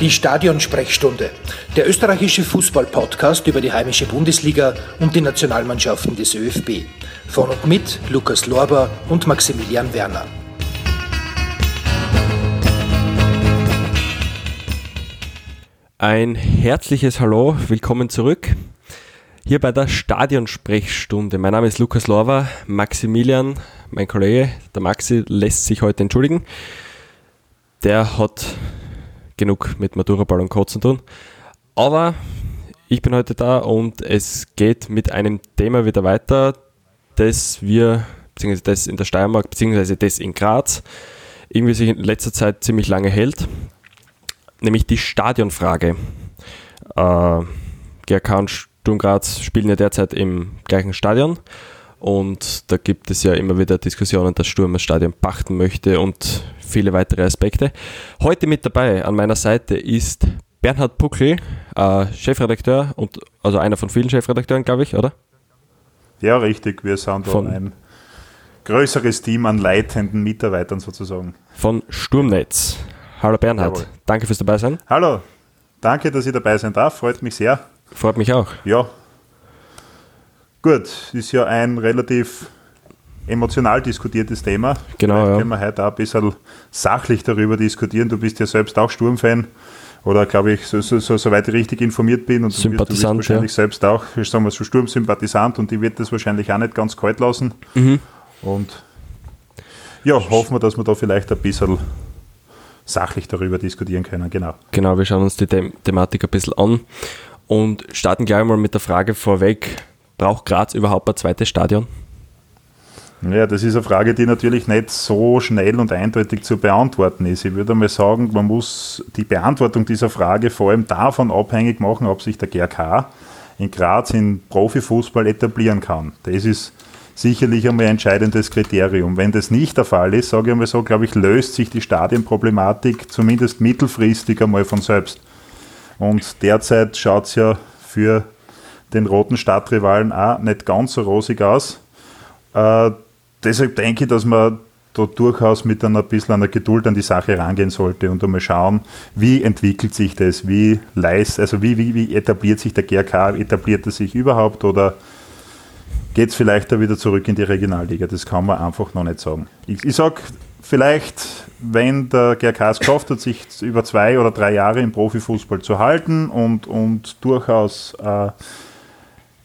Die Stadionsprechstunde, der österreichische Fußball-Podcast über die heimische Bundesliga und die Nationalmannschaften des ÖFB. Von und mit Lukas Lorber und Maximilian Werner. Ein herzliches Hallo, willkommen zurück. Hier bei der Stadionsprechstunde. Mein Name ist Lukas Lorber, Maximilian, mein Kollege, der Maxi, lässt sich heute entschuldigen. Der hat genug mit Matura-Ball und Kotzen tun. Aber ich bin heute da und es geht mit einem Thema wieder weiter, das wir, beziehungsweise das in der Steiermark, beziehungsweise das in Graz, irgendwie sich in letzter Zeit ziemlich lange hält nämlich die Stadionfrage. Äh, GRK und Sturm Graz spielen ja derzeit im gleichen Stadion und da gibt es ja immer wieder Diskussionen, dass Sturm das Stadion pachten möchte und viele weitere Aspekte. Heute mit dabei an meiner Seite ist Bernhard Puckel, äh, Chefredakteur und also einer von vielen Chefredakteuren, glaube ich, oder? Ja, richtig. Wir sind von ein größeres Team an leitenden Mitarbeitern sozusagen. Von Sturmnetz. Hallo Bernhard, Jawohl. danke fürs dabei sein. Hallo, danke, dass ich dabei sein darf, freut mich sehr. Freut mich auch. Ja. Gut, ist ja ein relativ emotional diskutiertes Thema. Genau. Vielleicht ja. können wir heute auch ein bisschen sachlich darüber diskutieren. Du bist ja selbst auch Sturmfan oder glaube ich, so, so, so, soweit ich richtig informiert bin und du, du bist wahrscheinlich ja. selbst auch, sagen wir so, Sturmsympathisant und die wird das wahrscheinlich auch nicht ganz kalt lassen. Mhm. Und ja, hoffen wir, dass wir da vielleicht ein bisschen sachlich darüber diskutieren können. Genau. Genau, wir schauen uns die The Thematik ein bisschen an und starten gleich mal mit der Frage vorweg: Braucht Graz überhaupt ein zweites Stadion? Ja, das ist eine Frage, die natürlich nicht so schnell und eindeutig zu beantworten ist. Ich würde mal sagen, man muss die Beantwortung dieser Frage vor allem davon abhängig machen, ob sich der GRK in Graz in Profifußball etablieren kann. Das ist sicherlich einmal ein entscheidendes Kriterium. Wenn das nicht der Fall ist, sage ich einmal so, glaube ich, löst sich die Stadienproblematik zumindest mittelfristig einmal von selbst. Und derzeit schaut es ja für den roten Stadtrivalen auch nicht ganz so rosig aus. Äh, deshalb denke ich, dass man da durchaus mit einer bisschen einer Geduld an die Sache rangehen sollte und einmal schauen, wie entwickelt sich das, wie leist, also wie, wie, wie etabliert sich der GRK, etabliert er sich überhaupt oder geht es vielleicht da wieder zurück in die Regionalliga. Das kann man einfach noch nicht sagen. Ich, ich sage, vielleicht, wenn der GRK es geschafft hat, sich über zwei oder drei Jahre im Profifußball zu halten und, und durchaus äh,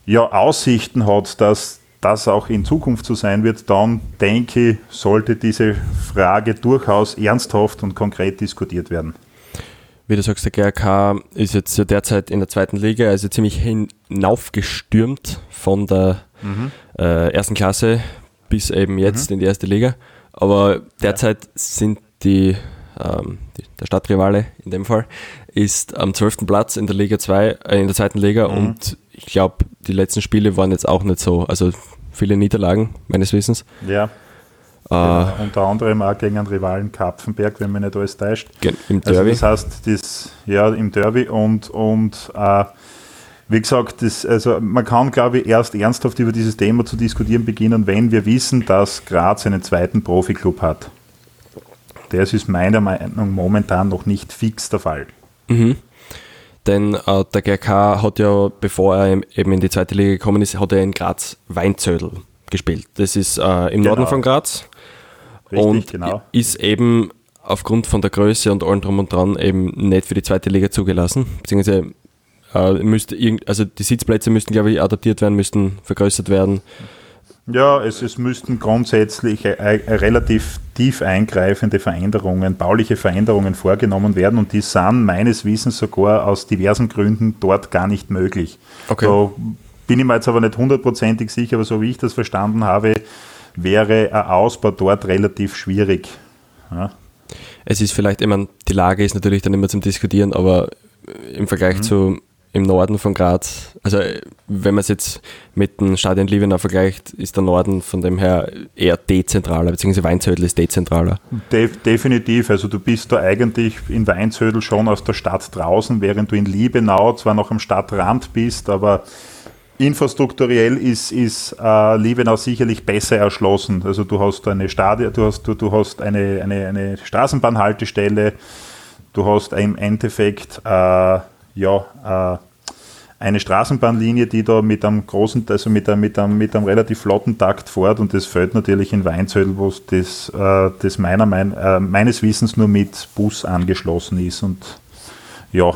ja, Aussichten hat, dass das auch in Zukunft so sein wird, dann denke ich, sollte diese Frage durchaus ernsthaft und konkret diskutiert werden. Wie du sagst, der GRK ist jetzt derzeit in der zweiten Liga, also ziemlich hinaufgestürmt von der mhm. äh, ersten Klasse bis eben jetzt mhm. in die erste Liga. Aber derzeit ja. sind die, ähm, die, der Stadtrivale in dem Fall ist am 12. Platz in der Liga 2, äh, in der zweiten Liga mhm. und ich glaube, die letzten Spiele waren jetzt auch nicht so, also viele Niederlagen meines Wissens. Ja. Äh, unter anderem auch gegen einen Rivalen Kapfenberg, wenn mich nicht alles täuscht. Im also Derby. Also das heißt, das, ja, im Derby und, und äh, wie gesagt, das, also man kann, glaube ich, erst ernsthaft über dieses Thema zu diskutieren beginnen, wenn wir wissen, dass Graz einen zweiten Profiklub hat. Das ist meiner Meinung nach momentan noch nicht fix der Fall. Mhm. Denn äh, der GRK hat ja, bevor er eben in die zweite Liga gekommen ist, hat er in Graz Weinzödel gespielt. Das ist äh, im genau. Norden von Graz. Richtig, und genau. ist eben aufgrund von der Größe und allem drum und dran eben nicht für die zweite Liga zugelassen. Beziehungsweise äh, müsste irgend, also die Sitzplätze müssten, glaube ich, adaptiert werden, müssten vergrößert werden. Ja, es, es müssten grundsätzlich äh, äh, relativ tief eingreifende Veränderungen, bauliche Veränderungen vorgenommen werden und die sind meines Wissens sogar aus diversen Gründen dort gar nicht möglich. Okay. Da bin ich mir jetzt aber nicht hundertprozentig sicher, aber so wie ich das verstanden habe, wäre ein Ausbau dort relativ schwierig. Ja. Es ist vielleicht, ich meine, die Lage ist natürlich dann immer zum Diskutieren, aber im Vergleich mhm. zu im Norden von Graz, also wenn man es jetzt mit dem Stadion Liebenau vergleicht, ist der Norden von dem her eher dezentraler, beziehungsweise Weinzödel ist dezentraler. De definitiv, also du bist da eigentlich in Weinzödel schon aus der Stadt draußen, während du in Liebenau zwar noch am Stadtrand bist, aber infrastrukturell ist, ist äh, Liebenau sicherlich besser erschlossen. Also du hast eine Stadion, du hast, du, du hast eine, eine, eine Straßenbahnhaltestelle, Du hast im Endeffekt äh, ja, äh, eine Straßenbahnlinie, die da mit einem großen, also mit einem, mit einem, mit einem relativ flotten Takt fährt und das fällt natürlich in Weinzödel, wo das, äh, das meiner, mein, äh, meines Wissens nur mit Bus angeschlossen ist und ja,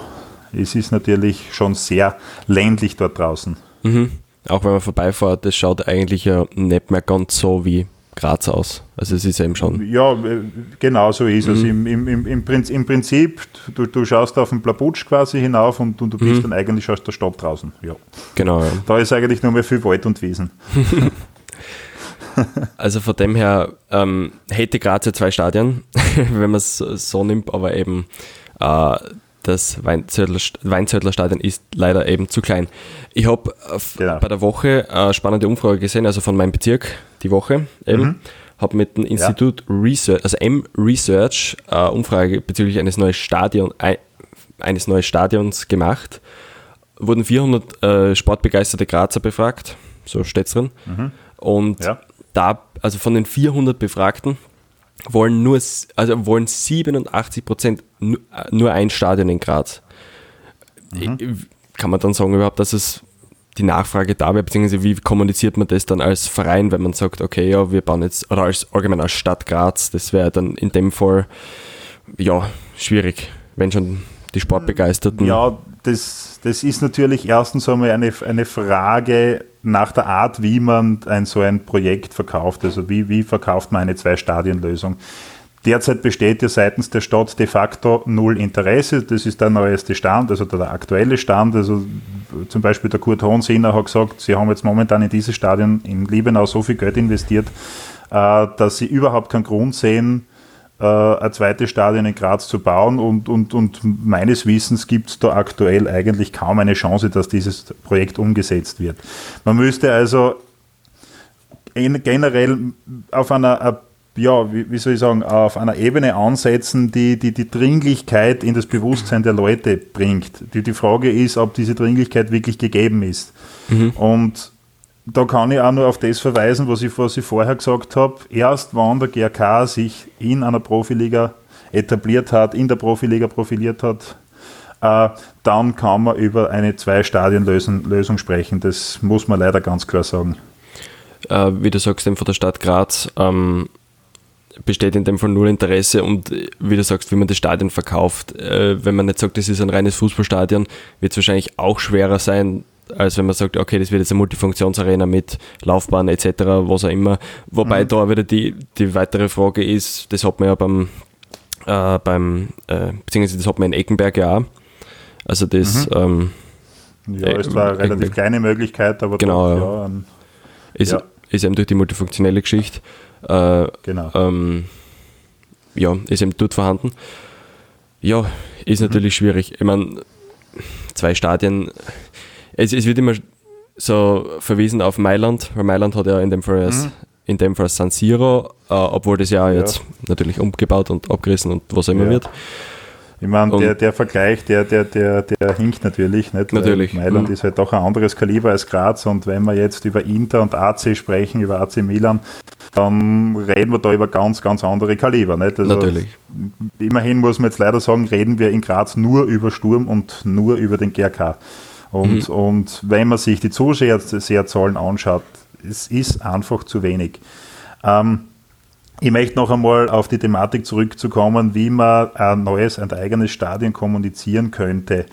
es ist natürlich schon sehr ländlich dort draußen. Mhm. Auch wenn man vorbeifährt, das schaut eigentlich ja nicht mehr ganz so wie Graz aus. Also es ist eben schon. Ja, äh, genau so ist mhm. es. Im, im, im, im, Prinzip, du, du schaust auf den Plaputsch quasi hinauf und, und du bist mhm. dann eigentlich aus der Stadt draußen. Ja. Genau. Ja. Da ist eigentlich nur mehr viel Wald und Wiesen. also von dem her ähm, hätte Graz ja zwei Stadien, wenn man es so nimmt, aber eben äh, das Weinzödler Stadion ist leider eben zu klein. Ich habe genau. bei der Woche eine spannende Umfrage gesehen, also von meinem Bezirk, die Woche eben. Mhm. Habe mit dem Institut ja. Research, also M Research, eine Umfrage bezüglich eines neuen, Stadion, eines neuen Stadions gemacht. Wurden 400 äh, sportbegeisterte Grazer befragt, so steht es drin. Mhm. Und ja. da, also von den 400 Befragten, wollen nur, also wollen 87 Prozent nur ein Stadion in Graz. Mhm. Kann man dann sagen überhaupt, dass es die Nachfrage da wäre, beziehungsweise wie kommuniziert man das dann als Verein, wenn man sagt, okay, ja, wir bauen jetzt, oder als allgemein als Stadt Graz, das wäre dann in dem Fall, ja, schwierig, wenn schon die Sportbegeisterten. Ja, das, das ist natürlich erstens einmal eine, eine Frage nach der Art, wie man ein, so ein Projekt verkauft. Also wie, wie verkauft man eine Zwei-Stadien-Lösung. Derzeit besteht ja seitens der Stadt de facto null Interesse. Das ist der neueste Stand, also der aktuelle Stand. Also zum Beispiel der Kurt Hohensinner hat gesagt, sie haben jetzt momentan in dieses Stadion in Liebenau so viel Geld investiert, äh, dass sie überhaupt keinen Grund sehen, äh, ein zweites Stadion in Graz zu bauen und, und, und meines Wissens gibt es da aktuell eigentlich kaum eine Chance, dass dieses Projekt umgesetzt wird. Man müsste also generell auf einer ja, wie, soll ich sagen, auf einer Ebene ansetzen, die, die die Dringlichkeit in das Bewusstsein der Leute bringt. Die, die Frage ist, ob diese Dringlichkeit wirklich gegeben ist. Mhm. Und da kann ich auch nur auf das verweisen, was ich, was ich vorher gesagt habe. Erst wenn der GRK sich in einer Profiliga etabliert hat, in der Profiliga profiliert hat, äh, dann kann man über eine Zwei-Stadien-Lösung sprechen. Das muss man leider ganz klar sagen. Äh, wie du sagst, von der Stadt Graz ähm, besteht in dem Fall null Interesse und wie du sagst, wie man das Stadion verkauft. Äh, wenn man nicht sagt, das ist ein reines Fußballstadion, wird es wahrscheinlich auch schwerer sein, als wenn man sagt, okay, das wird jetzt eine Multifunktionsarena mit Laufbahn etc., was auch immer. Wobei mhm. da wieder die, die weitere Frage ist, das hat man ja beim, äh, beim äh, beziehungsweise das hat man in Eckenberg ja auch. Also das mhm. ähm, ja, ist zwar eine relativ kleine Möglichkeit, aber genau, doch, ja, ähm, ist, ja. ist eben durch die multifunktionelle Geschichte. Äh, genau. Ähm, ja, ist eben dort vorhanden. Ja, ist mhm. natürlich schwierig. Ich meine, zwei Stadien es, es wird immer so verwiesen auf Mailand, weil Mailand hat ja in dem Fall, mhm. in dem Fall San Siro, äh, obwohl das ja, ja, jetzt natürlich umgebaut und abgerissen und was auch immer ja. wird. Ich meine, der, der Vergleich, der, der, der, der hinkt natürlich. Nicht? Natürlich. Weil Mailand mhm. ist halt doch ein anderes Kaliber als Graz und wenn wir jetzt über Inter und AC sprechen, über AC Milan, dann reden wir da über ganz, ganz andere Kaliber. Nicht? Also natürlich. Immerhin muss man jetzt leider sagen, reden wir in Graz nur über Sturm und nur über den GRK. Und, mhm. und wenn man sich die Zuseherzahlen anschaut, es ist einfach zu wenig. Ähm, ich möchte noch einmal auf die Thematik zurückzukommen, wie man ein neues, ein eigenes Stadion kommunizieren könnte.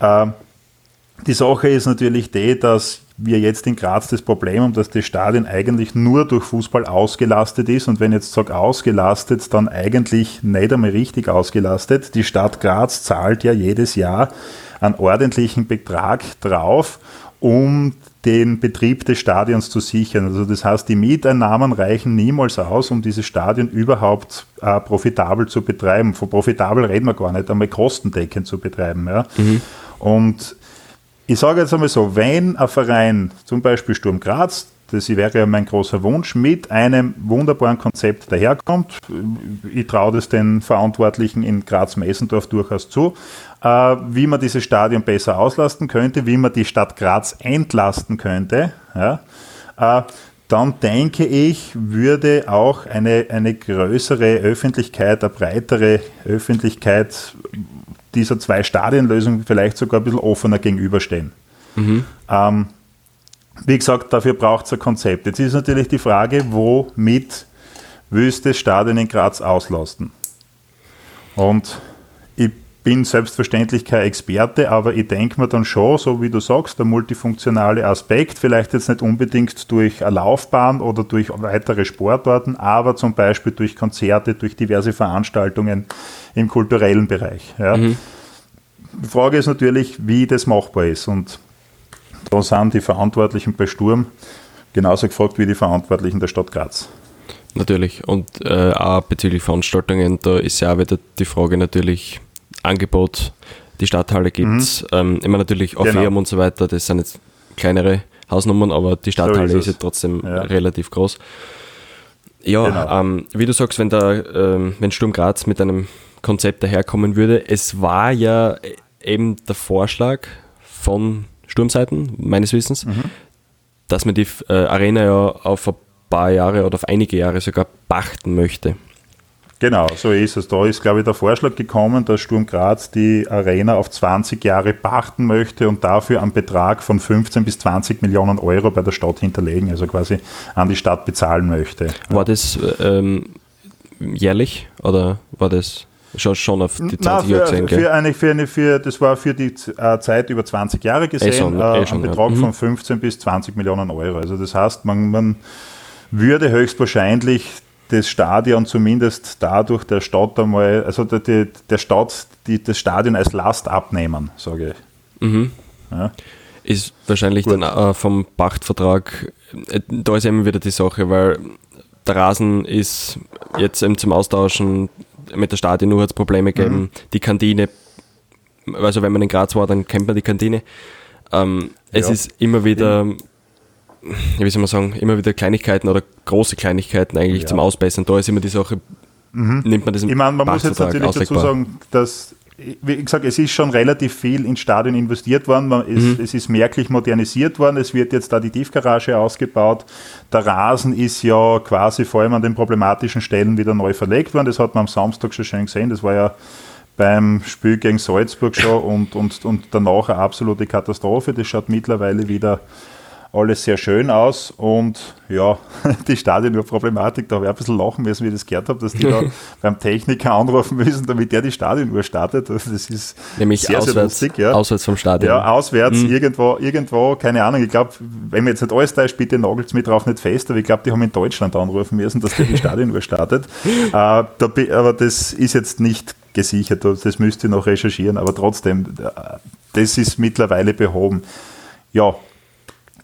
Ähm, die Sache ist natürlich die, dass wir jetzt in Graz das Problem haben, dass das Stadion eigentlich nur durch Fußball ausgelastet ist. Und wenn ich jetzt sage ausgelastet, dann eigentlich nicht einmal richtig ausgelastet. Die Stadt Graz zahlt ja jedes Jahr einen ordentlichen Betrag drauf, um den Betrieb des Stadions zu sichern. Also das heißt, die Mieteinnahmen reichen niemals aus, um dieses Stadion überhaupt äh, profitabel zu betreiben. Von profitabel reden wir gar nicht, einmal kostendeckend zu betreiben. Ja. Mhm. Und ich sage jetzt einmal so, wenn ein Verein, zum Beispiel Sturm Graz, das wäre ja mein großer Wunsch, mit einem wunderbaren Konzept daherkommt. Ich traue das den Verantwortlichen in Graz-Messendorf durchaus zu, wie man dieses Stadion besser auslasten könnte, wie man die Stadt Graz entlasten könnte. Ja, äh, dann denke ich, würde auch eine, eine größere Öffentlichkeit, eine breitere Öffentlichkeit dieser zwei Stadienlösungen vielleicht sogar ein bisschen offener gegenüberstehen. Mhm. Ähm, wie gesagt, dafür braucht es ein Konzept. Jetzt ist natürlich die Frage, womit willst du das Stadion in Graz auslasten? Und bin selbstverständlich kein Experte, aber ich denke mir dann schon, so wie du sagst, der multifunktionale Aspekt, vielleicht jetzt nicht unbedingt durch eine Laufbahn oder durch weitere Sportarten, aber zum Beispiel durch Konzerte, durch diverse Veranstaltungen im kulturellen Bereich. Ja. Mhm. Die Frage ist natürlich, wie das machbar ist. Und da sind die Verantwortlichen bei Sturm genauso gefragt wie die Verantwortlichen der Stadt Graz. Natürlich. Und äh, auch bezüglich Veranstaltungen, da ist ja auch wieder die Frage natürlich Angebot. Die Stadthalle gibt es. Mhm. Ähm, immer natürlich auf genau. und so weiter, das sind jetzt kleinere Hausnummern, aber die Stadthalle so ist, ist ja trotzdem ja. relativ groß. Ja, genau. ähm, wie du sagst, wenn, der, ähm, wenn Sturm Graz mit einem Konzept daherkommen würde, es war ja eben der Vorschlag von Sturmseiten, meines Wissens, mhm. dass man die äh, Arena ja auf ein paar Jahre oder auf einige Jahre sogar pachten möchte. Genau, so ist es. Da ist, glaube ich, der Vorschlag gekommen, dass Sturm Graz die Arena auf 20 Jahre pachten möchte und dafür einen Betrag von 15 bis 20 Millionen Euro bei der Stadt hinterlegen, also quasi an die Stadt bezahlen möchte. War das ähm, jährlich oder war das schon, schon auf die 20 Nein, für, Jahre gesehen? Für eine, für eine, für, das war für die äh, Zeit über 20 Jahre gesehen, eh schon, äh, eh schon, ein Betrag ja. von mhm. 15 bis 20 Millionen Euro. Also das heißt, man, man würde höchstwahrscheinlich das Stadion zumindest dadurch der Stadt einmal, also der, der, der Stadt die, das Stadion als Last abnehmen, sage ich. Mhm. Ja. Ist wahrscheinlich Gut. dann äh, vom Pachtvertrag, äh, da ist eben wieder die Sache, weil der Rasen ist jetzt eben zum Austauschen mit der Stadionuhr hat es Probleme gegeben. Mhm. Die Kantine, also wenn man in Graz war, dann kennt man die Kantine. Ähm, es ja. ist immer wieder wie soll man sagen, immer wieder Kleinigkeiten oder große Kleinigkeiten eigentlich ja. zum Ausbessern. Da ist immer die Sache, mhm. nimmt man das im Ich meine, man muss jetzt natürlich dazu sagen, dass, wie gesagt, es ist schon relativ viel ins Stadion investiert worden. Man, es, mhm. es, ist merklich modernisiert worden. Es wird jetzt da die Tiefgarage ausgebaut. Der Rasen ist ja quasi vor allem an den problematischen Stellen wieder neu verlegt worden. Das hat man am Samstag schon schön gesehen. Das war ja beim Spiel gegen Salzburg schon und, und, und danach eine absolute Katastrophe. Das schaut mittlerweile wieder alles sehr schön aus und ja, die Stadionuhr-Problematik, da habe ich ein bisschen lachen müssen, wie ich das gehört habe, dass die da beim Techniker anrufen müssen, damit der die Stadionuhr startet. Also das ist Nämlich sehr, auswärts, sehr lustig. Ja. Auswärts vom Stadion. Ja, auswärts, mhm. irgendwo, irgendwo, keine Ahnung, ich glaube, wenn mir jetzt nicht alles da ist, bitte nagelt es mir drauf nicht fest, aber ich glaube, die haben in Deutschland anrufen müssen, dass der die Stadionuhr startet. äh, da, aber das ist jetzt nicht gesichert, das müsst ihr noch recherchieren, aber trotzdem, äh, das ist mittlerweile behoben. Ja,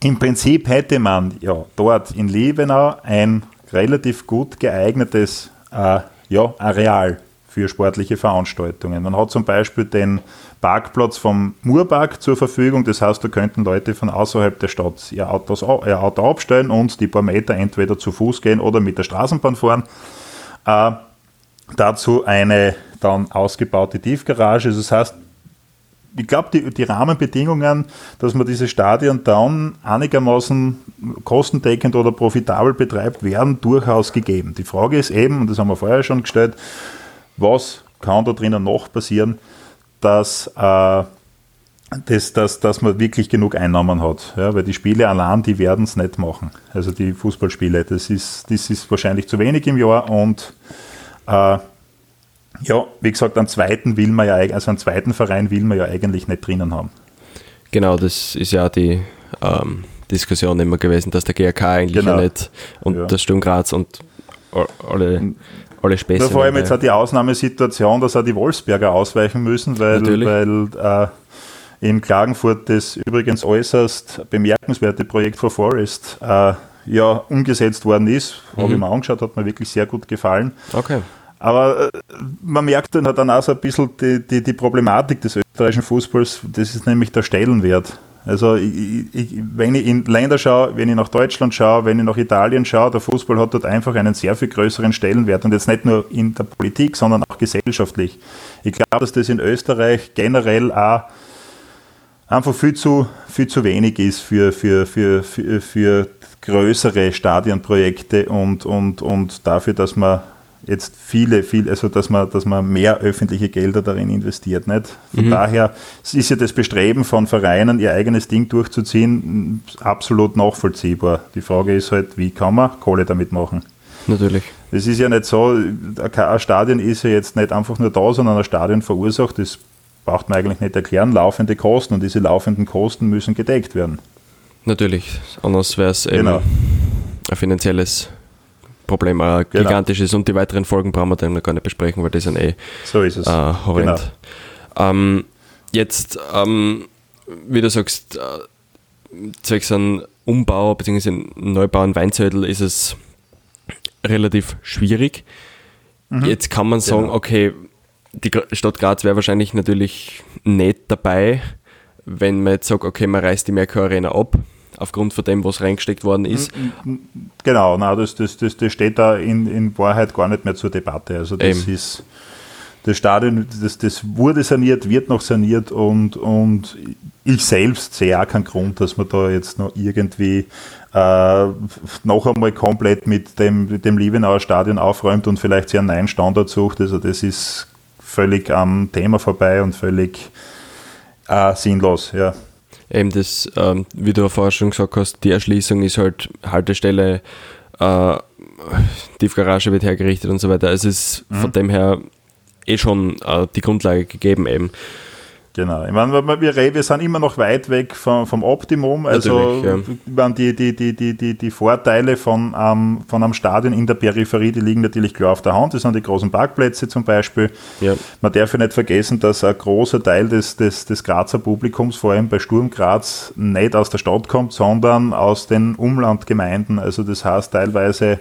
im Prinzip hätte man ja dort in Liebenau ein relativ gut geeignetes äh, ja, Areal für sportliche Veranstaltungen. Man hat zum Beispiel den Parkplatz vom Murpark zur Verfügung. Das heißt, da könnten Leute von außerhalb der Stadt ihr, Autos, ihr Auto abstellen und die paar Meter entweder zu Fuß gehen oder mit der Straßenbahn fahren. Äh, dazu eine dann ausgebaute Tiefgarage. Das heißt, ich glaube, die, die, Rahmenbedingungen, dass man diese Stadien dann einigermaßen kostendeckend oder profitabel betreibt, werden durchaus gegeben. Die Frage ist eben, und das haben wir vorher schon gestellt, was kann da drinnen noch passieren, dass, äh, das, dass, dass man wirklich genug Einnahmen hat. Ja, weil die Spiele allein, die werden es nicht machen. Also die Fußballspiele, das ist, das ist wahrscheinlich zu wenig im Jahr und äh, ja, wie gesagt, einen zweiten will man ja, also einen zweiten Verein will man ja eigentlich nicht drinnen haben. Genau, das ist ja die ähm, Diskussion immer gewesen, dass der GRK eigentlich genau. ja nicht und ja. das Sturm Graz und alle, alle Späße. Ja, vor allem jetzt auch die Ausnahmesituation, dass auch die Wolfsberger ausweichen müssen, weil, weil äh, in Klagenfurt das übrigens äußerst bemerkenswerte Projekt for Forest äh, ja umgesetzt worden ist. Mhm. Habe ich mir angeschaut, hat mir wirklich sehr gut gefallen. Okay. Aber äh, man merkt dann, dann auch so ein bisschen die, die, die, Problematik des österreichischen Fußballs, das ist nämlich der Stellenwert. Also ich, ich, wenn ich in Länder schaue, wenn ich nach Deutschland schaue, wenn ich nach Italien schaue, der Fußball hat dort einfach einen sehr viel größeren Stellenwert und jetzt nicht nur in der Politik, sondern auch gesellschaftlich. Ich glaube, dass das in Österreich generell auch einfach viel zu, viel zu wenig ist für, für, für, für, für größere Stadionprojekte und, und, und dafür, dass man jetzt viele, viel, also dass man, dass man mehr öffentliche Gelder darin investiert. Nicht? Von mhm. daher ist ja das Bestreben von Vereinen, ihr eigenes Ding durchzuziehen, absolut nachvollziehbar. Die Frage ist halt, wie kann man Kohle damit machen? Natürlich. Es ist ja nicht so, ein Stadion ist ja jetzt nicht einfach nur da, sondern ein Stadion verursacht, das braucht man eigentlich nicht erklären, laufende Kosten und diese laufenden Kosten müssen gedeckt werden. Natürlich, anders wäre es genau. ein finanzielles Problem, ein genau. gigantisches und die weiteren Folgen brauchen wir dann noch gar nicht besprechen, weil die sind eh so ist es. Äh, horrend. Genau. Ähm, jetzt, ähm, wie du sagst, äh, zwecks einem Umbau bzw. Neubau in Weinzettel ist es relativ schwierig. Mhm. Jetzt kann man sagen, genau. okay, die Stadt Graz wäre wahrscheinlich natürlich nicht dabei, wenn man jetzt sagt, okay, man reißt die Merkur Arena ab, aufgrund von dem, was reingesteckt worden ist. Genau, na, das, das, das, das steht da in, in Wahrheit gar nicht mehr zur Debatte. Also das Eben. ist das Stadion, das, das wurde saniert, wird noch saniert und, und ich selbst sehe auch keinen Grund, dass man da jetzt noch irgendwie äh, noch einmal komplett mit dem, mit dem Liebenauer Stadion aufräumt und vielleicht sich einen neuen Standard sucht. Also das ist völlig am Thema vorbei und völlig äh, sinnlos, ja. Eben das, ähm, wie du vorher schon gesagt hast, die Erschließung ist halt Haltestelle, äh, Tiefgarage wird hergerichtet und so weiter. Es ist mhm. von dem her eh schon äh, die Grundlage gegeben eben. Genau. Ich meine, wir, wir sind immer noch weit weg vom, vom Optimum. Also ja. die, die, die, die, die, die Vorteile von, ähm, von einem Stadion in der Peripherie, die liegen natürlich klar auf der Hand. Das sind die großen Parkplätze zum Beispiel. Ja. Man darf ja nicht vergessen, dass ein großer Teil des, des, des Grazer Publikums, vor allem bei Sturm Graz, nicht aus der Stadt kommt, sondern aus den Umlandgemeinden. Also das heißt teilweise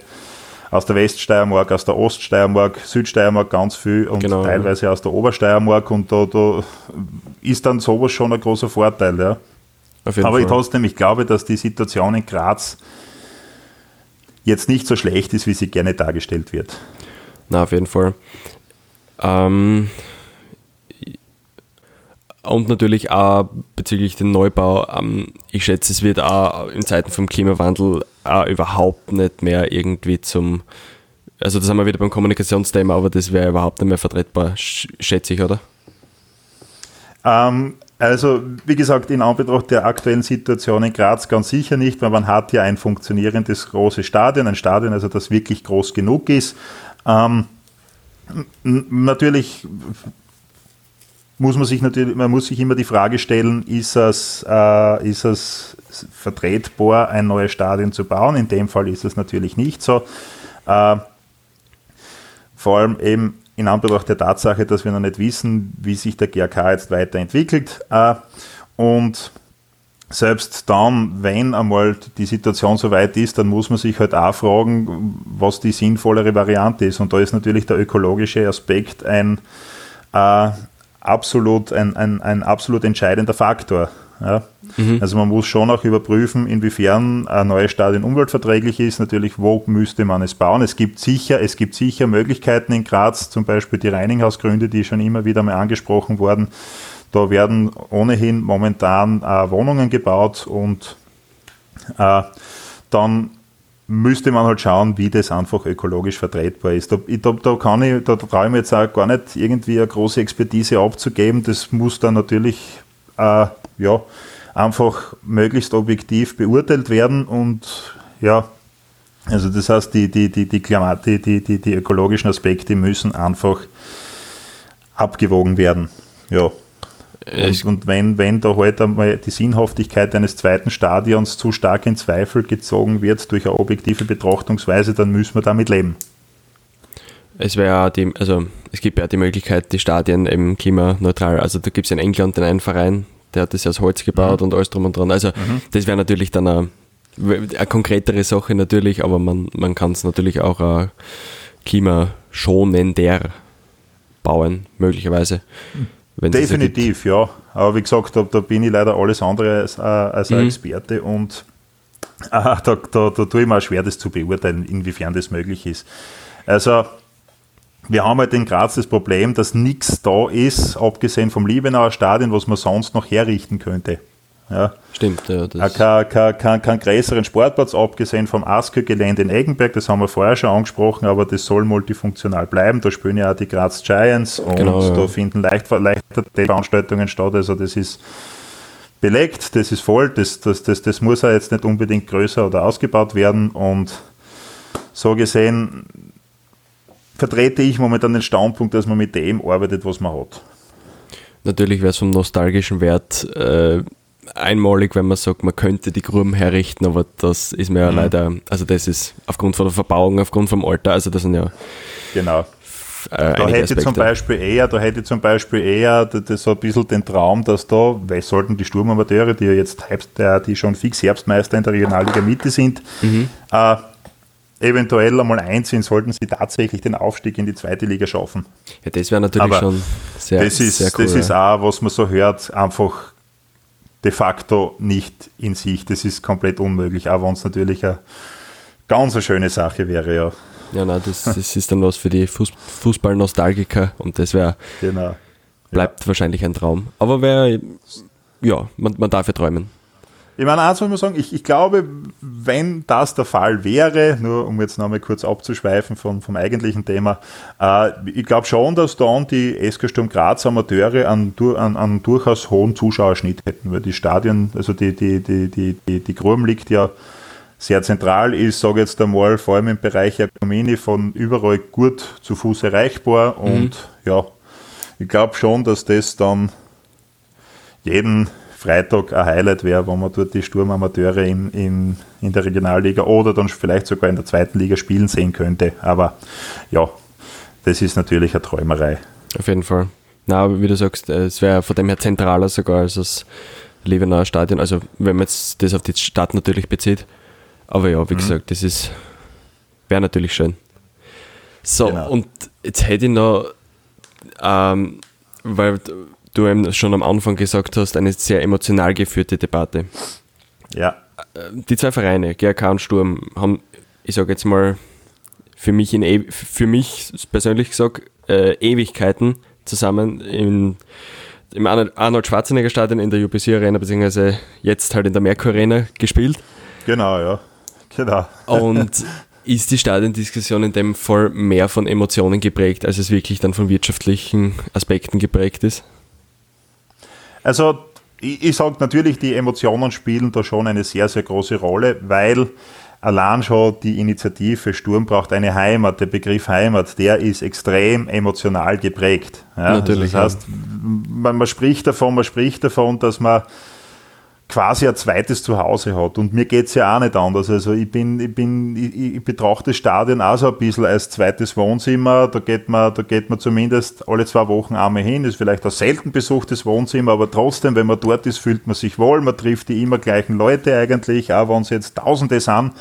aus der Weststeiermark, aus der Oststeiermark, Südsteiermark ganz viel und genau, teilweise ja. aus der Obersteiermark und da, da, ist dann sowas schon ein großer Vorteil. Ja. Aber ich trotzdem, ich glaube, dass die Situation in Graz jetzt nicht so schlecht ist, wie sie gerne dargestellt wird. Na, auf jeden Fall. Ähm, und natürlich auch bezüglich den Neubau, ähm, ich schätze, es wird auch in Zeiten vom Klimawandel auch überhaupt nicht mehr irgendwie zum, also das haben wir wieder beim Kommunikationsthema, aber das wäre überhaupt nicht mehr vertretbar, schätze ich, oder? Ähm, also, wie gesagt, in Anbetracht der aktuellen Situation in Graz ganz sicher nicht, weil man hat ja ein funktionierendes großes Stadion, ein Stadion, also das wirklich groß genug ist. Ähm, natürlich muss man sich natürlich, man muss sich immer die Frage stellen, ist es, äh, ist es vertretbar, ein neues Stadion zu bauen? In dem Fall ist es natürlich nicht so. Äh, vor allem eben in Anbetracht der Tatsache, dass wir noch nicht wissen, wie sich der GRK jetzt weiterentwickelt. Äh, und selbst dann, wenn einmal die Situation so weit ist, dann muss man sich halt auch fragen, was die sinnvollere Variante ist. Und da ist natürlich der ökologische Aspekt ein, äh, absolut ein, ein, ein absolut entscheidender Faktor. Ja? Mhm. Also man muss schon auch überprüfen, inwiefern ein neues Stadion umweltverträglich ist. Natürlich, wo müsste man es bauen? Es gibt sicher, es gibt sicher Möglichkeiten in Graz, zum Beispiel die Reininghausgründe, die schon immer wieder mal angesprochen wurden. Da werden ohnehin momentan äh, Wohnungen gebaut und äh, dann müsste man halt schauen, wie das einfach ökologisch vertretbar ist. Da, da, da kann ich, da traue ich mir jetzt auch gar nicht irgendwie eine große Expertise abzugeben. Das muss dann natürlich äh, ja, einfach möglichst objektiv beurteilt werden und ja, also das heißt, die, die, die, die, Klimat, die, die, die ökologischen Aspekte müssen einfach abgewogen werden. Ja. Und, und, wenn, wenn da halt einmal die Sinnhaftigkeit eines zweiten Stadions zu stark in Zweifel gezogen wird durch eine objektive Betrachtungsweise, dann müssen wir damit leben. Es wäre die, also es gibt ja die Möglichkeit, die Stadien eben klimaneutral, also da gibt es in England den einen Verein, der hat das ja aus Holz gebaut mhm. und alles drum und dran. Also mhm. das wäre natürlich dann eine, eine, konkretere Sache natürlich, aber man, man kann es natürlich auch uh, klimaschonender bauen, möglicherweise. Mhm. Definitiv, ja. Aber wie gesagt, da, da, bin ich leider alles andere als, äh, als ein mhm. Experte und äh, da, da, da tue ich mir auch schwer, das zu beurteilen, inwiefern das möglich ist. Also wir haben halt in Graz das Problem, dass nichts da ist, abgesehen vom Liebenauer Stadion, was man sonst noch herrichten könnte. Ja. Stimmt, ja. Das kein, kein, kein, kein größeren Sportplatz, abgesehen vom Askö-Gelände in Eggenberg, das haben wir vorher schon angesprochen, aber das soll multifunktional bleiben. Da spielen ja auch die Graz Giants und genau, ja. da finden leicht, leichter Veranstaltungen statt. Also das ist belegt, das ist voll, das, das, das, das muss ja jetzt nicht unbedingt größer oder ausgebaut werden und so gesehen vertrete ich momentan den Standpunkt, dass man mit dem arbeitet, was man hat. Natürlich wäre es vom nostalgischen Wert äh, einmalig, wenn man sagt, man könnte die Gruben herrichten, aber das ist mir ja mhm. leider, also das ist aufgrund von der Verbauung, aufgrund vom Alter, also das sind ja genau. Äh, da hätte Aspekte. zum Beispiel eher, da hätte zum Beispiel eher das so ein bisschen den Traum, dass da, weil sollten die Sturmamateure, die ja jetzt Herbst, die schon fix Herbstmeister in der Regionalliga Mitte sind, mhm. äh, eventuell einmal einziehen, sollten sie tatsächlich den Aufstieg in die zweite Liga schaffen. Ja, das wäre natürlich Aber schon sehr, das ist, sehr cool. Das ist auch, was man so hört, einfach de facto nicht in sich. Das ist komplett unmöglich, auch wenn es natürlich eine ganz eine schöne Sache wäre, ja. Ja, nein, das, das ist dann was für die Fuß, Fußball-Nostalgiker und das wäre, genau. bleibt ja. wahrscheinlich ein Traum. Aber wäre, ja, man, man darf ja träumen. Ich meine, eins muss man sagen, ich, ich glaube, wenn das der Fall wäre, nur um jetzt nochmal kurz abzuschweifen vom, vom eigentlichen Thema, äh, ich glaube schon, dass dann die SK Sturm Graz Amateure einen, einen, einen durchaus hohen Zuschauerschnitt hätten, weil die Stadion, also die, die, die, die, die, die Gruben liegt ja sehr zentral ist, sage jetzt einmal, vor allem im Bereich Ergomini von überall gut zu Fuß erreichbar und mhm. ja, ich glaube schon, dass das dann jeden Freitag ein Highlight wäre, wenn man dort die Sturmamateure in, in, in der Regionalliga oder dann vielleicht sogar in der zweiten Liga spielen sehen könnte. Aber ja, das ist natürlich eine Träumerei. Auf jeden Fall. Na, wie du sagst, äh, es wäre von dem her zentraler sogar als das Lebenauer Stadion. Also wenn man jetzt das auf die Stadt natürlich bezieht. Aber ja, wie mhm. gesagt, das ist wäre natürlich schön. So, genau. und jetzt hätte ich noch, ähm, weil du eben schon am Anfang gesagt hast, eine sehr emotional geführte Debatte. Ja. Die zwei Vereine, GRK und Sturm, haben, ich sage jetzt mal, für mich, in, für mich persönlich gesagt, äh, Ewigkeiten zusammen in, im Arnold Schwarzenegger Stadion in der UBC Arena, beziehungsweise jetzt halt in der Merkur Arena gespielt. Genau, ja. Genau. Und ist die Stadiondiskussion in dem Fall mehr von Emotionen geprägt, als es wirklich dann von wirtschaftlichen Aspekten geprägt ist? Also ich, ich sage natürlich, die Emotionen spielen da schon eine sehr, sehr große Rolle, weil allein schon die Initiative Sturm braucht eine Heimat, der Begriff Heimat, der ist extrem emotional geprägt. Ja? Natürlich. Also das heißt, man, man, spricht davon, man spricht davon, dass man quasi ein zweites Zuhause hat. Und mir geht es ja auch nicht anders. Also ich bin, ich bin, ich, ich, betrachte das Stadion auch so ein bisschen als zweites Wohnzimmer. Da geht man, da geht man zumindest alle zwei Wochen einmal hin. Ist vielleicht ein selten besuchtes Wohnzimmer, aber trotzdem, wenn man dort ist, fühlt man sich wohl. Man trifft die immer gleichen Leute eigentlich, auch wenn es jetzt Tausende sind.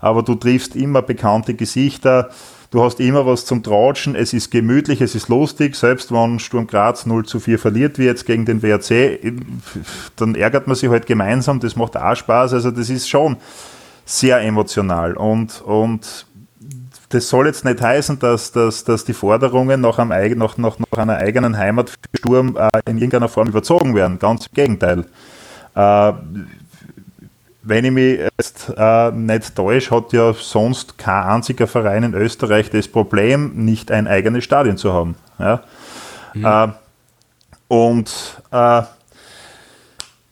Aber du triffst immer bekannte Gesichter Du hast immer was zum Tratschen, es ist gemütlich, es ist lustig, selbst wenn Sturm Graz 0 zu 4 verliert wie jetzt gegen den WRC, dann ärgert man sich halt gemeinsam, das macht auch Spaß, also das ist schon sehr emotional und, und das soll jetzt nicht heißen, dass, dass, dass die Forderungen nach, einem, nach, nach, nach einer eigenen Heimat für Sturm äh, in irgendeiner Form überzogen werden. Ganz im Gegenteil. Äh, wenn ich mich jetzt äh, nicht täusche, hat ja sonst kein einziger Verein in Österreich das Problem, nicht ein eigenes Stadion zu haben. Ja? Mhm. Äh, und äh,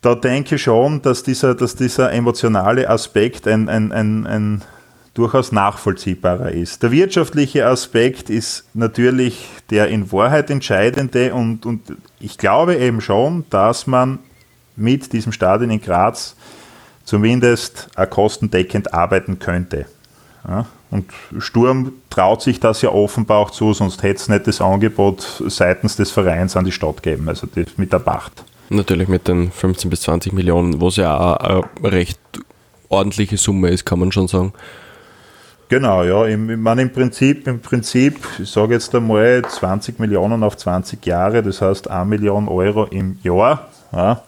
da denke ich schon, dass dieser, dass dieser emotionale Aspekt ein, ein, ein, ein durchaus nachvollziehbarer ist. Der wirtschaftliche Aspekt ist natürlich der in Wahrheit entscheidende und, und ich glaube eben schon, dass man mit diesem Stadion in Graz zumindest kostendeckend arbeiten könnte. Ja, und Sturm traut sich das ja offenbar auch zu, sonst hätte es nicht das Angebot seitens des Vereins an die Stadt geben, also mit der Pacht. Natürlich mit den 15 bis 20 Millionen, was ja auch eine recht ordentliche Summe ist, kann man schon sagen. Genau, ja. Ich meine, im Prinzip, im Prinzip, ich sage jetzt einmal 20 Millionen auf 20 Jahre, das heißt 1 Million Euro im Jahr. Ja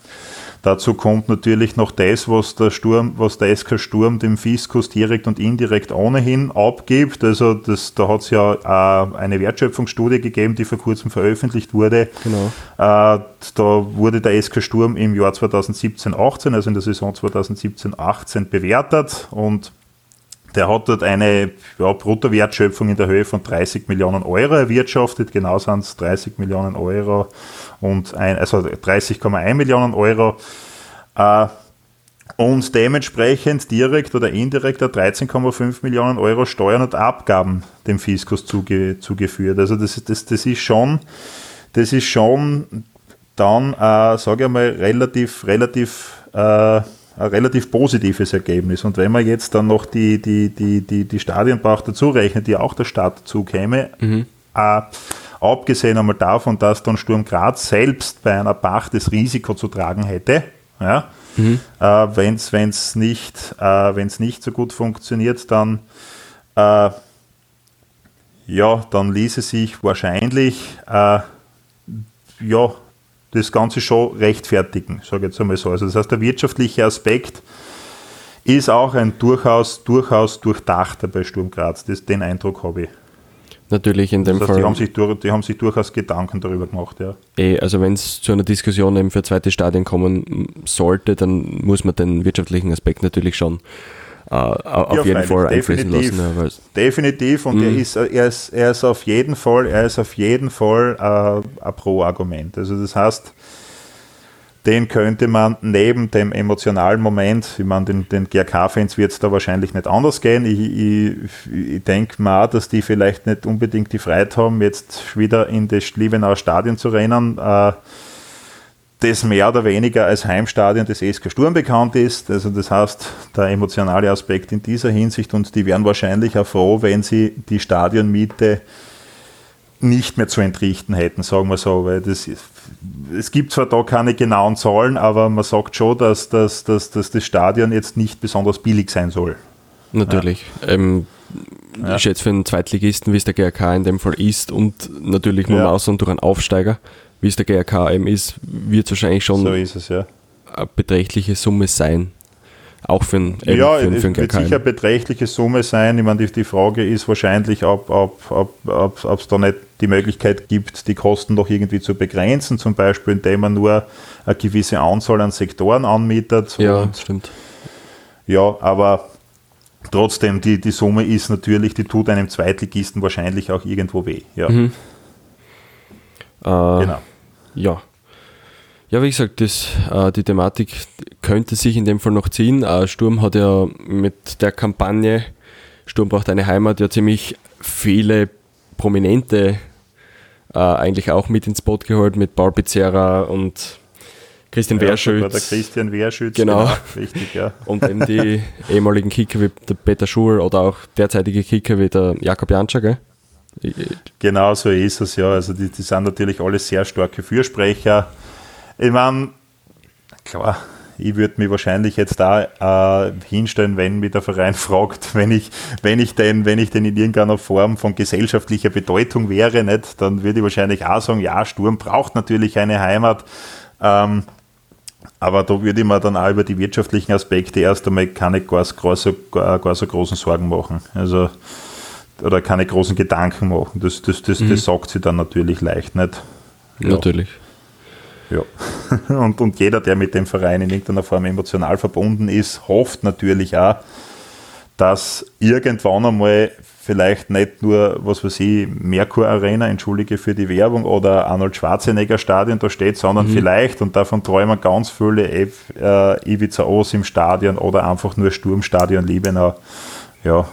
Dazu kommt natürlich noch das, was der Sturm, was der SK Sturm dem Fiskus direkt und indirekt ohnehin abgibt. Also das, da hat es ja äh, eine Wertschöpfungsstudie gegeben, die vor kurzem veröffentlicht wurde. Genau. Äh, da wurde der SK Sturm im Jahr 2017-18, also in der Saison 2017-18 bewertet und der hat dort eine ja, Bruttowertschöpfung in der Höhe von 30 Millionen Euro erwirtschaftet. Genau sind es 30 Millionen Euro und ein, also 30,1 Millionen Euro. Äh, und dementsprechend direkt oder indirekt 13,5 Millionen Euro Steuern und Abgaben dem Fiskus zuge, zugeführt. Also das, das, das ist schon, das ist schon dann, äh, sage ich mal, relativ, relativ äh, ein relativ positives Ergebnis. Und wenn man jetzt dann noch die, die, die, die, die Stadionbauch dazu rechnet, die auch der Stadt dazu käme, mhm. äh, abgesehen einmal davon, dass dann Sturm Graz selbst bei einer Bach das Risiko zu tragen hätte, ja, mhm. äh, wenn es nicht, äh, nicht so gut funktioniert, dann äh, ja, dann ließe sich wahrscheinlich äh, ja, das Ganze schon rechtfertigen, sage ich jetzt einmal so. Also das heißt, der wirtschaftliche Aspekt ist auch ein durchaus, durchaus durchdachter bei Sturm Graz. Das, den Eindruck habe ich. Natürlich in dem das heißt, Fall. Die haben, sich durch, die haben sich durchaus Gedanken darüber gemacht, ja. Eh, also wenn es zu einer Diskussion eben für zweite Stadien kommen sollte, dann muss man den wirtschaftlichen Aspekt natürlich schon auf ja, jeden Fall einfließen lassen. Ja, definitiv und er, mhm. ist, er, ist, er ist auf jeden Fall, er ist auf jeden Fall äh, ein Pro-Argument. Also das heißt, den könnte man neben dem emotionalen Moment, wie man den, den GRK-Fans wird es da wahrscheinlich nicht anders gehen. Ich, ich, ich denke mal, dass die vielleicht nicht unbedingt die Freiheit haben, jetzt wieder in das Liebenauer Stadion zu rennen. Äh, das mehr oder weniger als Heimstadion des SK Sturm bekannt ist. Also das heißt, der emotionale Aspekt in dieser Hinsicht und die wären wahrscheinlich auch froh, wenn sie die Stadionmiete nicht mehr zu entrichten hätten, sagen wir so, weil das ist, es gibt zwar da keine genauen Zahlen, aber man sagt schon, dass, dass, dass, dass das Stadion jetzt nicht besonders billig sein soll. Natürlich. Ja. Ähm, ja. Ich schätze für einen Zweitligisten, wie es der GRK in dem Fall ist und natürlich nur ja. aus und durch einen Aufsteiger, wie es der GRK eben ist, wird es wahrscheinlich schon so es, ja. eine beträchtliche Summe sein. Auch für einen, eben ja, für, für einen wird sicher eine beträchtliche Summe sein. Ich meine, die, die Frage ist wahrscheinlich, ob es ob, ob, ob, da nicht die Möglichkeit gibt, die Kosten noch irgendwie zu begrenzen, zum Beispiel indem man nur eine gewisse Anzahl an Sektoren anmietet. Ja, stimmt. Ja, aber trotzdem, die, die Summe ist natürlich, die tut einem Zweitligisten wahrscheinlich auch irgendwo weh. Ja. Mhm. Äh, genau. Ja. Ja, wie gesagt, das, äh, die Thematik könnte sich in dem Fall noch ziehen. Äh, Sturm hat ja mit der Kampagne Sturm braucht eine Heimat ja ziemlich viele Prominente eigentlich auch mit ins Boot geholt, mit Paul Pizzerra und Christian ja, Wehrschütz. Der Christian Wehrschütz, genau. genau. Richtig, ja. Und eben die ehemaligen Kicker wie der Peter Schul oder auch derzeitige Kicker wie der Jakob Janscher, gell? Genau so ist es, ja. Also die, die sind natürlich alle sehr starke Fürsprecher. Ich meine, klar, ich würde mich wahrscheinlich jetzt da äh, hinstellen, wenn mich der Verein fragt, wenn ich, wenn ich denn, wenn ich denn in irgendeiner Form von gesellschaftlicher Bedeutung wäre, nicht, dann würde ich wahrscheinlich auch sagen, ja, Sturm braucht natürlich eine Heimat. Ähm, aber da würde ich mir dann auch über die wirtschaftlichen Aspekte erst einmal keine gar, so, gar so großen Sorgen machen. Also oder keine großen Gedanken machen. Das, das, das, mhm. das sagt sie dann natürlich leicht nicht. Ja. Natürlich. Ja. Und, und jeder, der mit dem Verein in irgendeiner Form emotional verbunden ist, hofft natürlich auch, dass irgendwann einmal vielleicht nicht nur, was weiß ich, Merkur Arena, entschuldige für die Werbung, oder Arnold Schwarzenegger Stadion da steht, sondern mhm. vielleicht, und davon träumen ganz viele, äh, Ibiza Os im Stadion oder einfach nur Sturmstadion Liebenau. Ja,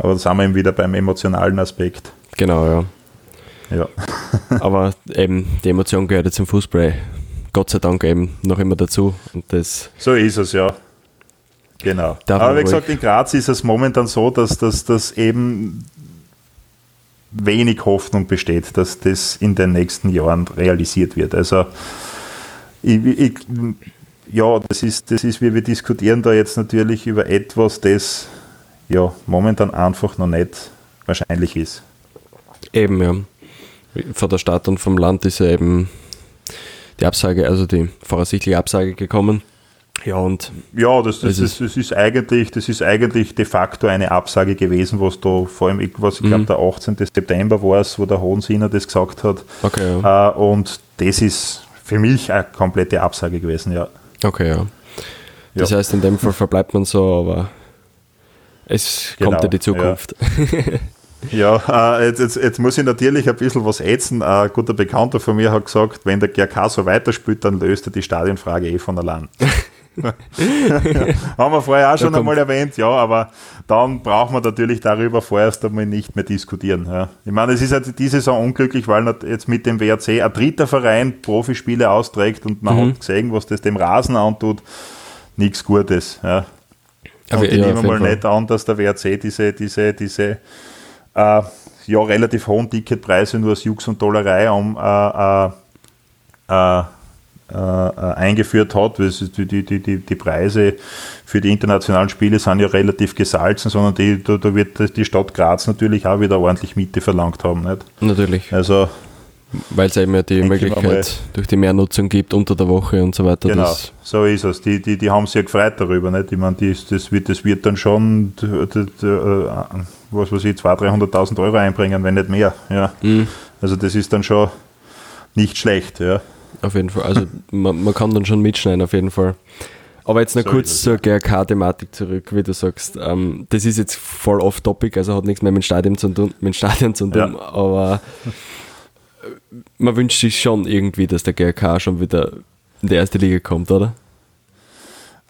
aber da sind wir eben wieder beim emotionalen Aspekt. Genau, ja. Ja. Aber eben, die Emotion gehört jetzt zum Fußball Gott sei Dank eben noch immer dazu. Und das so ist es, ja. Genau. Aber wie gesagt, in Graz ist es momentan so, dass das eben wenig Hoffnung besteht, dass das in den nächsten Jahren realisiert wird. Also ich, ich, ja, das ist, das ist, wie wir diskutieren da jetzt natürlich über etwas, das ja momentan einfach noch nicht wahrscheinlich ist. Eben, ja. Von der Stadt und vom Land ist ja eben die Absage, also die voraussichtliche Absage gekommen. Ja, und ja, das, das, das, das, ist eigentlich, das ist eigentlich de facto eine Absage gewesen, was da vor allem, was ich glaube, mhm. der 18. September war es, wo der Hohensinner das gesagt hat. Okay, ja. Äh, und das ist für mich eine komplette Absage gewesen, ja. Okay, ja. Das ja. heißt, in dem Fall verbleibt man so, aber es genau, kommt ja die Zukunft. Ja, ja äh, jetzt, jetzt, jetzt, muss ich natürlich ein bisschen was ätzen. Ein guter Bekannter von mir hat gesagt, wenn der GRK so weiterspielt, dann löst er die Stadionfrage eh von allein. Haben wir vorher auch schon einmal erwähnt, ja, aber dann braucht man natürlich darüber vorerst einmal nicht mehr diskutieren. Ja. Ich meine, es ist halt diese Saison unglücklich, weil jetzt mit dem WRC ein dritter Verein Profispiele austrägt und man mhm. hat gesehen, was das dem Rasen antut. Nichts Gutes. Ja. Und ich ja, nehme mal nicht an, dass der WRC diese, diese, diese äh, ja, relativ hohen Ticketpreise nur aus Jux und Tollerei um äh, äh äh, äh, eingeführt hat. Die, die, die, die Preise für die internationalen Spiele sind ja relativ gesalzen, sondern die, da, da wird die Stadt Graz natürlich auch wieder ordentlich Miete verlangt haben. Nicht? Natürlich. Also weil es eben ja die Möglichkeit durch die Mehrnutzung gibt unter der Woche und so weiter. Genau, so ist es. Die, die, die haben sich ja gefreut darüber. Nicht? Ich meine, die, das, wird, das wird dann schon, was weiß ich, 200.000, 300.000 Euro einbringen, wenn nicht mehr. Ja. Mhm. Also das ist dann schon nicht schlecht. Ja. Auf jeden Fall. Also man, man kann dann schon mitschneiden, auf jeden Fall. Aber jetzt noch so kurz zur GRK-Thematik zurück, wie du sagst. Ähm, das ist jetzt voll off-topic, also hat nichts mehr mit Stadion zu tun, mit Stadion zu tun, ja. aber man wünscht sich schon irgendwie, dass der GRK schon wieder in die erste Liga kommt, oder?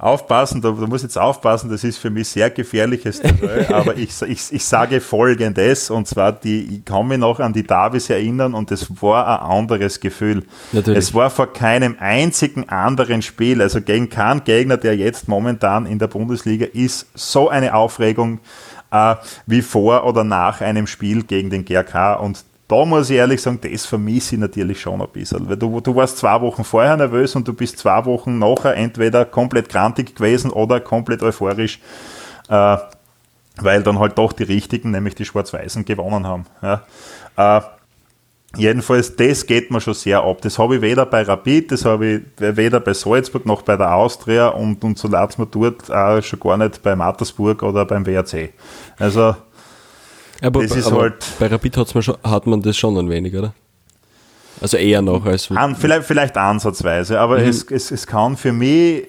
Aufpassen, da, da muss jetzt aufpassen, das ist für mich sehr gefährliches Terrain, aber ich, ich, ich sage folgendes, und zwar, die, ich kann mich noch an die Davis erinnern und es war ein anderes Gefühl. Natürlich. Es war vor keinem einzigen anderen Spiel, also gegen keinen Gegner, der jetzt momentan in der Bundesliga ist, so eine Aufregung äh, wie vor oder nach einem Spiel gegen den GRK und da muss ich ehrlich sagen, das vermisse ich natürlich schon ein bisschen. Weil du, du warst zwei Wochen vorher nervös und du bist zwei Wochen nachher entweder komplett grantig gewesen oder komplett euphorisch, äh, weil dann halt doch die Richtigen, nämlich die Schwarz-Weißen, gewonnen haben. Ja. Äh, Jedenfalls, das geht mir schon sehr ab. Das habe ich weder bei Rapid, das habe ich weder bei Salzburg noch bei der Austria und, und so lasst mir dort auch schon gar nicht bei Mattersburg oder beim WRC. Also, aber, das ist aber halt bei Rapid schon, hat man das schon ein wenig, oder? Also eher noch als. An, vielleicht, vielleicht ansatzweise, aber mhm. es, es, es kann für mich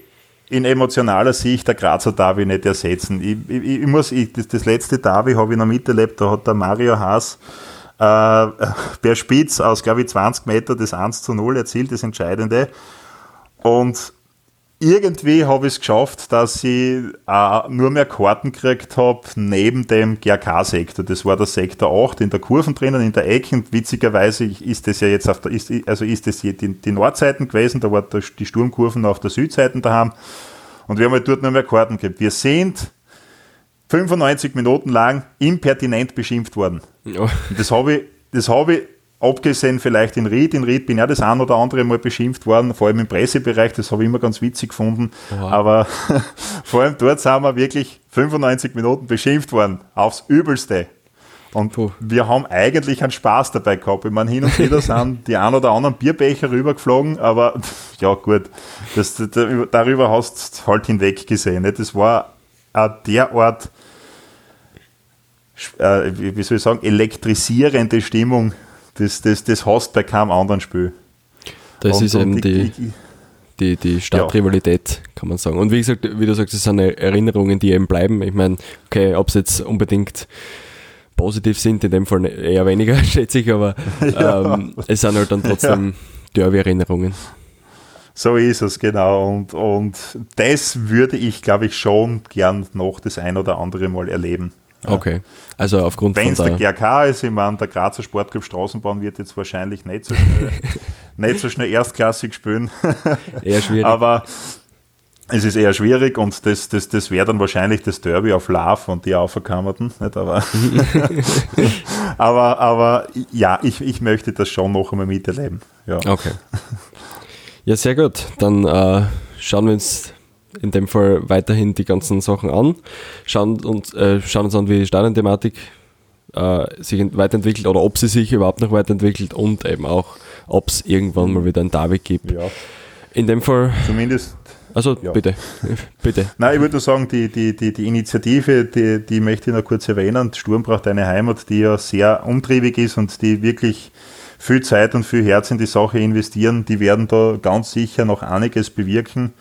in emotionaler Sicht der Grazer Derby nicht ersetzen. Ich, ich, ich muss, ich, das, das, letzte Derby habe ich noch miterlebt, da hat der Mario Haas äh, per Spitz aus, glaube ich, 20 Meter das 1 zu 0 erzielt, das Entscheidende. Und irgendwie habe ich es geschafft, dass ich äh, nur mehr Karten gekriegt habe neben dem GRK-Sektor. Das war der Sektor 8 in der Kurven drinnen, in der Ecke. Und witzigerweise ist das ja jetzt auf der, ist, also ist das die, die Nordseiten gewesen, da war der, die Sturmkurven auf der Südseite daheim. Und wir haben halt dort nur mehr Karten gekriegt. Wir sind 95 Minuten lang impertinent beschimpft worden. Ja. Das habe ich, das habe ich Abgesehen vielleicht in Ried. In Ried bin ja das ein oder andere Mal beschimpft worden, vor allem im Pressebereich, das habe ich immer ganz witzig gefunden. Aha. Aber vor allem dort sind wir wirklich 95 Minuten beschimpft worden, aufs Übelste. Und Puh. wir haben eigentlich einen Spaß dabei gehabt. Ich meine, hin und wieder sind die ein oder anderen Bierbecher rübergeflogen, aber ja gut, das, darüber hast du halt hinweg gesehen. Das war eine derart, äh, wie soll ich sagen, elektrisierende Stimmung das, das, das hast bei keinem anderen Spiel. Das und, ist eben die, die, die Stadtrivalität, ja. kann man sagen. Und wie gesagt, wie du sagst, das sind Erinnerungen, die eben bleiben. Ich meine, okay, ob es jetzt unbedingt positiv sind, in dem Fall eher weniger, schätze ich, aber ja. ähm, es sind halt dann trotzdem ja. Derby-Erinnerungen. So ist es, genau. Und, und das würde ich, glaube ich, schon gern noch das ein oder andere Mal erleben. Okay. Also aufgrund Wenn es der GRK ist, ich meine, der Grazer Sportclub Straßenbahn wird jetzt wahrscheinlich nicht so schnell, nicht so schnell erstklassig spielen. Eher schwierig. Aber es ist eher schwierig und das, das, das wäre dann wahrscheinlich das Derby auf Love und die Auferkammerten. Nicht? Aber, aber, aber ja, ich, ich möchte das schon noch einmal miterleben. Ja. Okay. Ja, sehr gut. Dann äh, schauen wir uns in dem Fall weiterhin die ganzen Sachen an, schauen uns, äh, schauen uns an, wie die Stadionthematik äh, sich weiterentwickelt oder ob sie sich überhaupt noch weiterentwickelt und eben auch, ob es irgendwann mal wieder ein David gibt. Ja. In dem Fall. Zumindest, Also ja. bitte, bitte. Nein, ich würde sagen, die, die, die, die Initiative, die, die möchte ich noch kurz erwähnen. Sturm braucht eine Heimat, die ja sehr umtriebig ist und die wirklich viel Zeit und viel Herz in die Sache investieren. Die werden da ganz sicher noch einiges bewirken.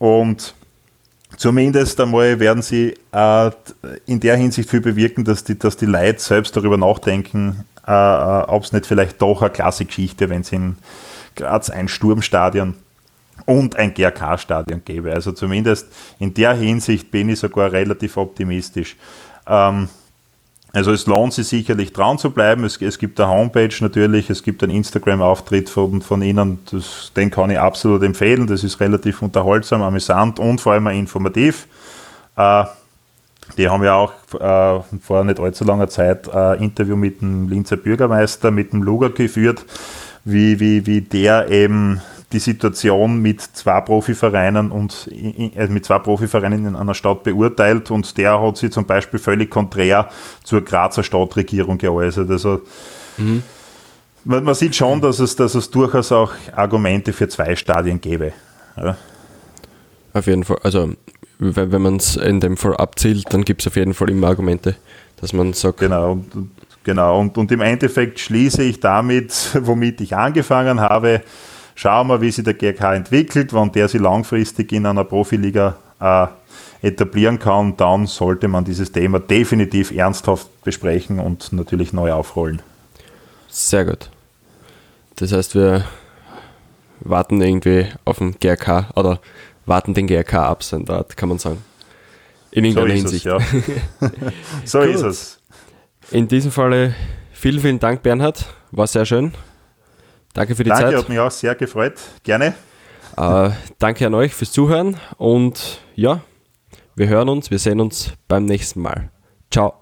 Und zumindest einmal werden sie äh, in der Hinsicht viel bewirken, dass die, dass die Leute selbst darüber nachdenken, äh, äh ob es nicht vielleicht doch eine klasse Geschichte, wenn es in Graz ein Sturmstadion und ein GRK-Stadion gäbe. Also zumindest in der Hinsicht bin ich sogar relativ optimistisch. Ähm, also es lohnt sich sicherlich dran zu bleiben. Es, es gibt eine Homepage natürlich, es gibt einen Instagram-Auftritt von, von Ihnen, das, den kann ich absolut empfehlen. Das ist relativ unterhaltsam, amüsant und vor allem informativ. Äh, die haben ja auch äh, vor nicht allzu langer Zeit ein Interview mit dem Linzer Bürgermeister, mit dem Luger geführt, wie, wie, wie der eben die Situation mit zwei Profivereinen und also mit zwei Profivereinen in einer Stadt beurteilt und der hat sich zum Beispiel völlig konträr zur Grazer Stadtregierung geäußert. Also mhm. man, man, sieht schon, dass es, dass es durchaus auch Argumente für zwei Stadien gäbe. Ja. Auf jeden Fall. Also wenn, wenn man es in dem Fall abzielt, dann gibt es auf jeden Fall immer Argumente, dass man sagt. Genau. Und, genau. Und, und im Endeffekt schließe ich damit, womit ich angefangen habe, Schauen wir, wie sich der GRK entwickelt. Wenn der sich langfristig in einer Profiliga äh, etablieren kann, dann sollte man dieses Thema definitiv ernsthaft besprechen und natürlich neu aufrollen. Sehr gut. Das heißt, wir warten irgendwie auf den GRK oder warten den GRK ab, sein Art, kann man sagen. In irgendeiner so Hinsicht. Es, ja. so ist es. In diesem Falle vielen, vielen Dank, Bernhard. War sehr schön. Danke für die danke, Zeit. Danke, hat mich auch sehr gefreut. Gerne. Äh, danke an euch fürs Zuhören und ja, wir hören uns, wir sehen uns beim nächsten Mal. Ciao.